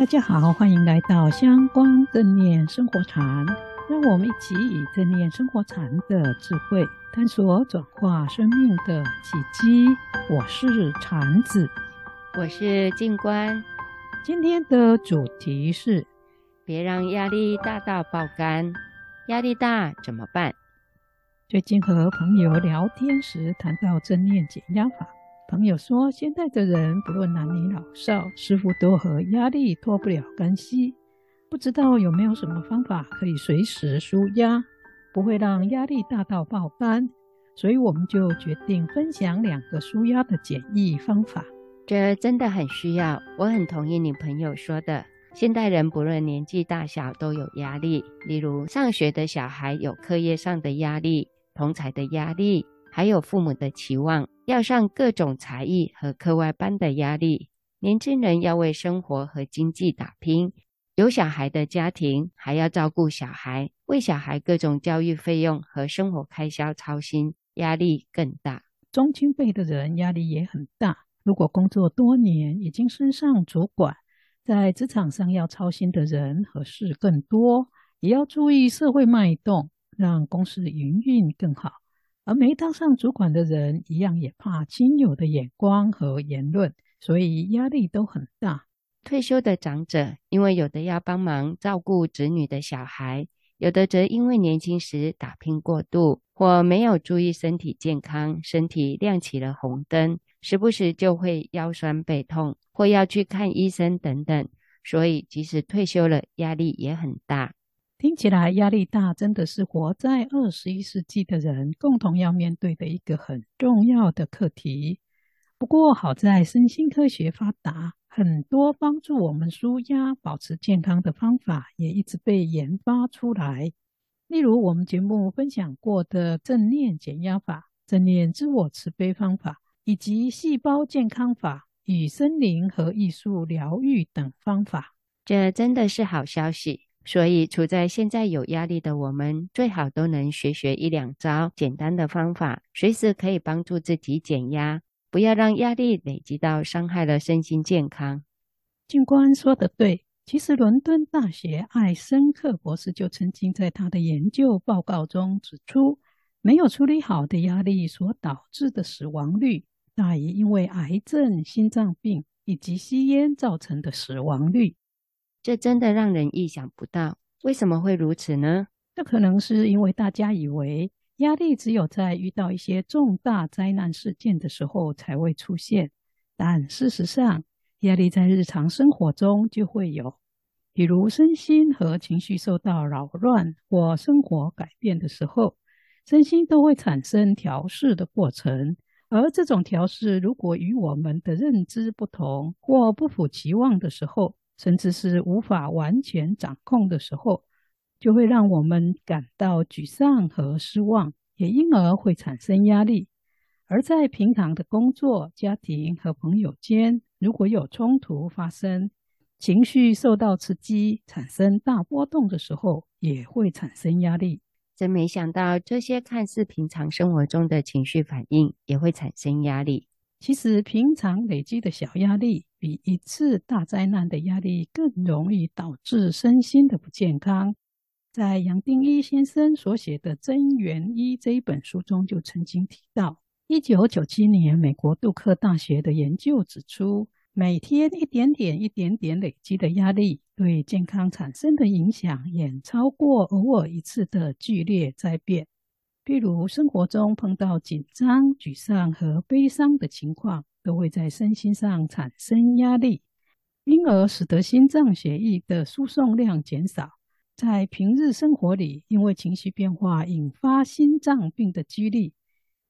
大家好，欢迎来到相关正念生活禅，让我们一起以正念生活禅的智慧，探索转化生命的契机。我是禅子，我是静观。今天的主题是：别让压力大到爆肝。压力大怎么办？最近和朋友聊天时谈到正念减压法。朋友说，现在的人不论男女老少，似乎都和压力脱不了干系。不知道有没有什么方法可以随时舒压，不会让压力大到爆肝？所以我们就决定分享两个舒压的简易方法。这真的很需要，我很同意你朋友说的。现代人不论年纪大小都有压力，例如上学的小孩有课业上的压力、同侪的压力，还有父母的期望。要上各种才艺和课外班的压力，年轻人要为生活和经济打拼，有小孩的家庭还要照顾小孩，为小孩各种教育费用和生活开销操心，压力更大。中青辈的人压力也很大，如果工作多年，已经升上主管，在职场上要操心的人和事更多，也要注意社会脉动，让公司营运更好。而没当上主管的人，一样也怕亲友的眼光和言论，所以压力都很大。退休的长者，因为有的要帮忙照顾子女的小孩，有的则因为年轻时打拼过度，或没有注意身体健康，身体亮起了红灯，时不时就会腰酸背痛，或要去看医生等等。所以，即使退休了，压力也很大。听起来压力大，真的是活在二十一世纪的人共同要面对的一个很重要的课题。不过好在身心科学发达，很多帮助我们舒压、保持健康的方法也一直被研发出来。例如我们节目分享过的正念减压法、正念自我慈悲方法，以及细胞健康法与森林和艺术疗愈等方法，这真的是好消息。所以，处在现在有压力的我们，最好都能学学一两招简单的方法，随时可以帮助自己减压，不要让压力累积到伤害了身心健康。静观说得对，其实伦敦大学艾森克博士就曾经在他的研究报告中指出，没有处理好的压力所导致的死亡率，大于因为癌症、心脏病以及吸烟造成的死亡率。这真的让人意想不到，为什么会如此呢？这可能是因为大家以为压力只有在遇到一些重大灾难事件的时候才会出现，但事实上，压力在日常生活中就会有，比如身心和情绪受到扰乱或生活改变的时候，身心都会产生调试的过程，而这种调试如果与我们的认知不同或不符期望的时候，甚至是无法完全掌控的时候，就会让我们感到沮丧和失望，也因而会产生压力。而在平常的工作、家庭和朋友间，如果有冲突发生，情绪受到刺激，产生大波动的时候，也会产生压力。真没想到，这些看似平常生活中的情绪反应，也会产生压力。其实，平常累积的小压力，比一次大灾难的压力更容易导致身心的不健康。在杨定一先生所写的《真元一》这一本书中，就曾经提到，一九九七年美国杜克大学的研究指出，每天一点点、一点点累积的压力，对健康产生的影响远超过偶尔一次的剧烈灾变。譬如生活中碰到紧张、沮丧和悲伤的情况，都会在身心上产生压力，因而使得心脏血液的输送量减少。在平日生活里，因为情绪变化引发心脏病的几率，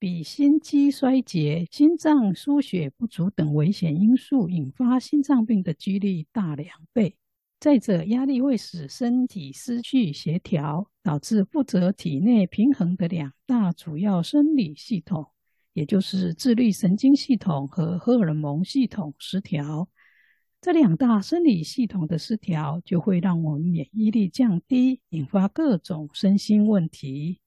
比心肌衰竭、心脏输血不足等危险因素引发心脏病的几率大两倍。再者，压力会使身体失去协调，导致负责体内平衡的两大主要生理系统，也就是自律神经系统和荷尔蒙系统失调。这两大生理系统的失调，就会让我们免疫力降低，引发各种身心问题。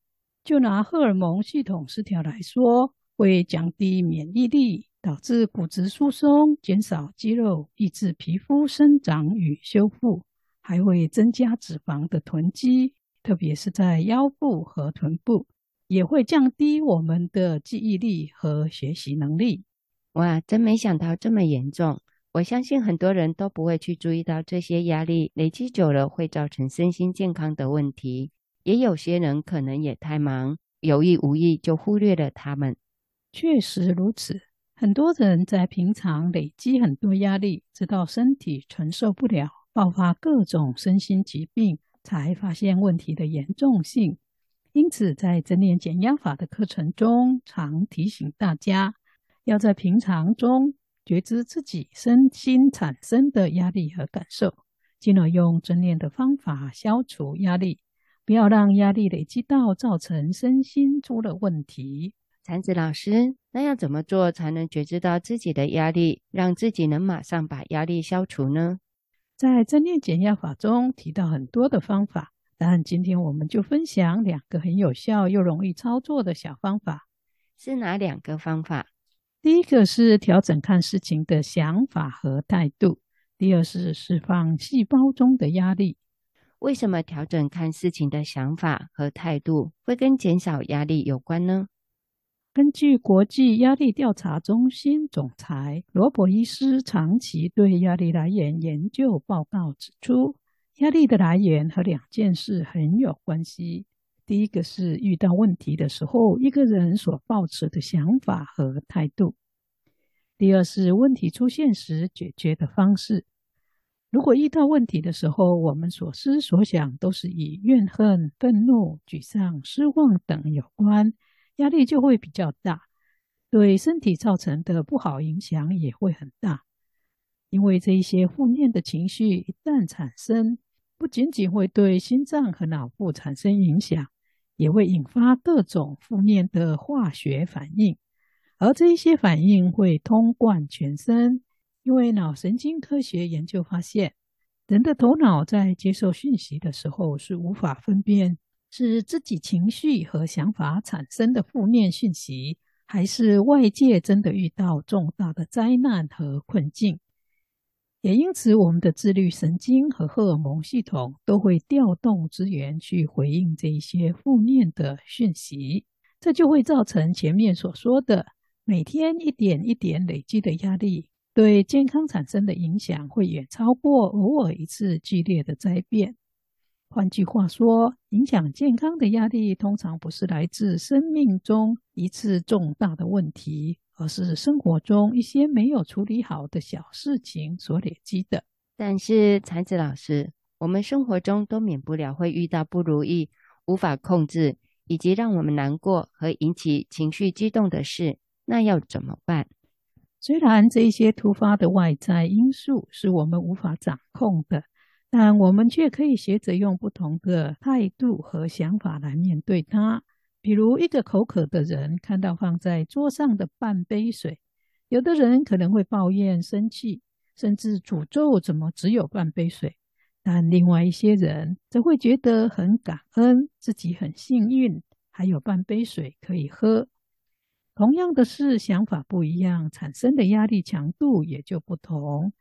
就拿荷尔蒙系统失调来说，会降低免疫力。导致骨质疏松，减少肌肉，抑制皮肤生长与修复，还会增加脂肪的囤积，特别是在腰部和臀部，也会降低我们的记忆力和学习能力。哇，真没想到这么严重！我相信很多人都不会去注意到这些压力累积久了会造成身心健康的问题，也有些人可能也太忙，有意无意就忽略了他们。确实如此。很多人在平常累积很多压力，直到身体承受不了，爆发各种身心疾病，才发现问题的严重性。因此，在正念减压法的课程中，常提醒大家，要在平常中觉知自己身心产生的压力和感受，进而用正念的方法消除压力，不要让压力累积到造成身心出了问题。禅子老师，那要怎么做才能觉知到自己的压力，让自己能马上把压力消除呢？在正念减压法中提到很多的方法，但今天我们就分享两个很有效又容易操作的小方法。是哪两个方法？第一个是调整看事情的想法和态度，第二是释放细胞中的压力。为什么调整看事情的想法和态度会跟减少压力有关呢？根据国际压力调查中心总裁罗伯伊斯长期对压力来源研究报告指出，压力的来源和两件事很有关系。第一个是遇到问题的时候，一个人所抱持的想法和态度；第二是问题出现时解决的方式。如果遇到问题的时候，我们所思所想都是以怨恨、愤怒、沮丧、失望等有关。压力就会比较大，对身体造成的不好影响也会很大。因为这一些负面的情绪一旦产生，不仅仅会对心脏和脑部产生影响，也会引发各种负面的化学反应，而这一些反应会通贯全身。因为脑神经科学研究发现，人的头脑在接受讯息的时候是无法分辨。是自己情绪和想法产生的负面讯息，还是外界真的遇到重大的灾难和困境？也因此，我们的自律神经和荷尔蒙系统都会调动资源去回应这一些负面的讯息，这就会造成前面所说的每天一点一点累积的压力，对健康产生的影响会远超过偶尔一次剧烈的灾变。换句话说，影响健康的压力通常不是来自生命中一次重大的问题，而是生活中一些没有处理好的小事情所累积的。但是，才子老师，我们生活中都免不了会遇到不如意、无法控制，以及让我们难过和引起情绪激动的事，那要怎么办？虽然这些突发的外在因素是我们无法掌控的。但我们却可以学着用不同的态度和想法来面对它。比如，一个口渴的人看到放在桌上的半杯水，有的人可能会抱怨、生气，甚至诅咒怎么只有半杯水。但另外一些人则会觉得很感恩，自己很幸运，还有半杯水可以喝。同样的事，想法不一样，产生的压力强度也就不同。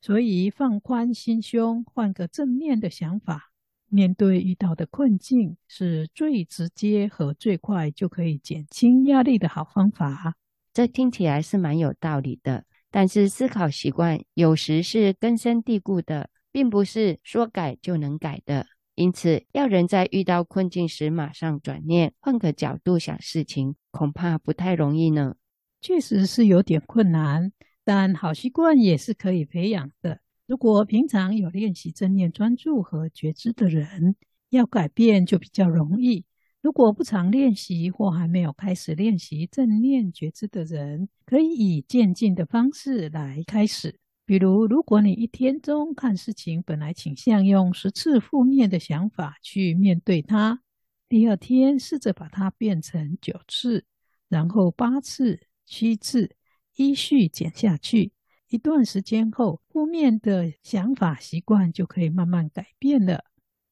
所以，放宽心胸，换个正面的想法，面对遇到的困境，是最直接和最快就可以减轻压力的好方法。这听起来是蛮有道理的。但是，思考习惯有时是根深蒂固的，并不是说改就能改的。因此，要人在遇到困境时马上转念，换个角度想事情，恐怕不太容易呢。确实是有点困难。但好习惯也是可以培养的。如果平常有练习正念专注和觉知的人，要改变就比较容易。如果不常练习或还没有开始练习正念觉知的人，可以以渐进的方式来开始。比如，如果你一天中看事情本来倾向用十次负面的想法去面对它，第二天试着把它变成九次，然后八次、七次。依序减下去，一段时间后，负面的想法习惯就可以慢慢改变了。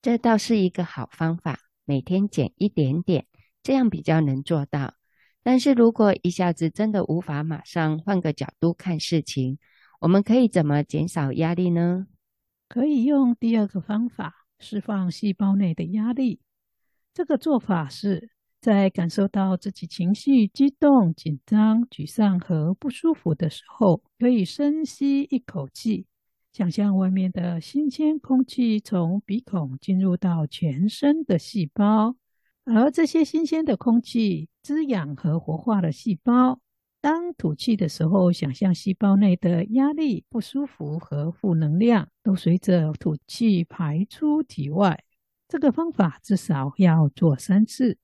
这倒是一个好方法，每天减一点点，这样比较能做到。但是如果一下子真的无法马上换个角度看事情，我们可以怎么减少压力呢？可以用第二个方法，释放细胞内的压力。这个做法是在感受到自己情绪激动、紧张、沮丧和不舒服的时候，可以深吸一口气，想象外面的新鲜空气从鼻孔进入到全身的细胞。而这些新鲜的空气滋养和活化了细胞。当吐气的时候，想象细胞内的压力、不舒服和负能量都随着吐气排出体外。这个方法至少要做三次。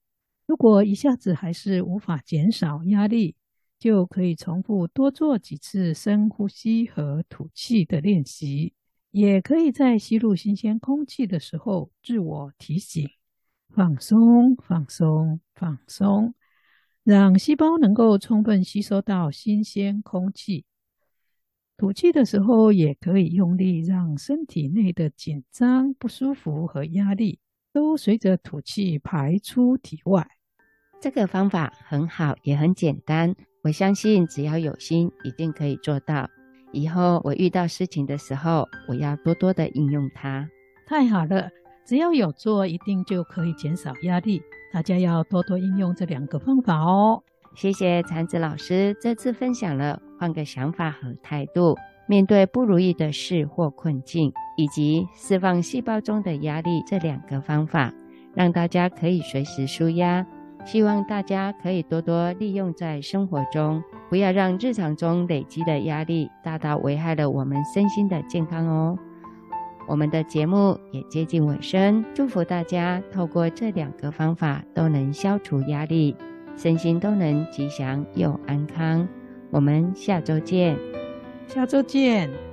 如果一下子还是无法减少压力，就可以重复多做几次深呼吸和吐气的练习。也可以在吸入新鲜空气的时候自我提醒。放松，放松，放松，让细胞能够充分吸收到新鲜空气。吐气的时候，也可以用力，让身体内的紧张、不舒服和压力都随着吐气排出体外。这个方法很好，也很简单。我相信只要有心，一定可以做到。以后我遇到事情的时候，我要多多的应用它。太好了。只要有做，一定就可以减少压力。大家要多多应用这两个方法哦。谢谢禅子老师这次分享了换个想法和态度，面对不如意的事或困境，以及释放细胞中的压力这两个方法，让大家可以随时舒压。希望大家可以多多利用在生活中，不要让日常中累积的压力大大危害了我们身心的健康哦。我们的节目也接近尾声，祝福大家透过这两个方法都能消除压力，身心都能吉祥又安康。我们下周见，下周见。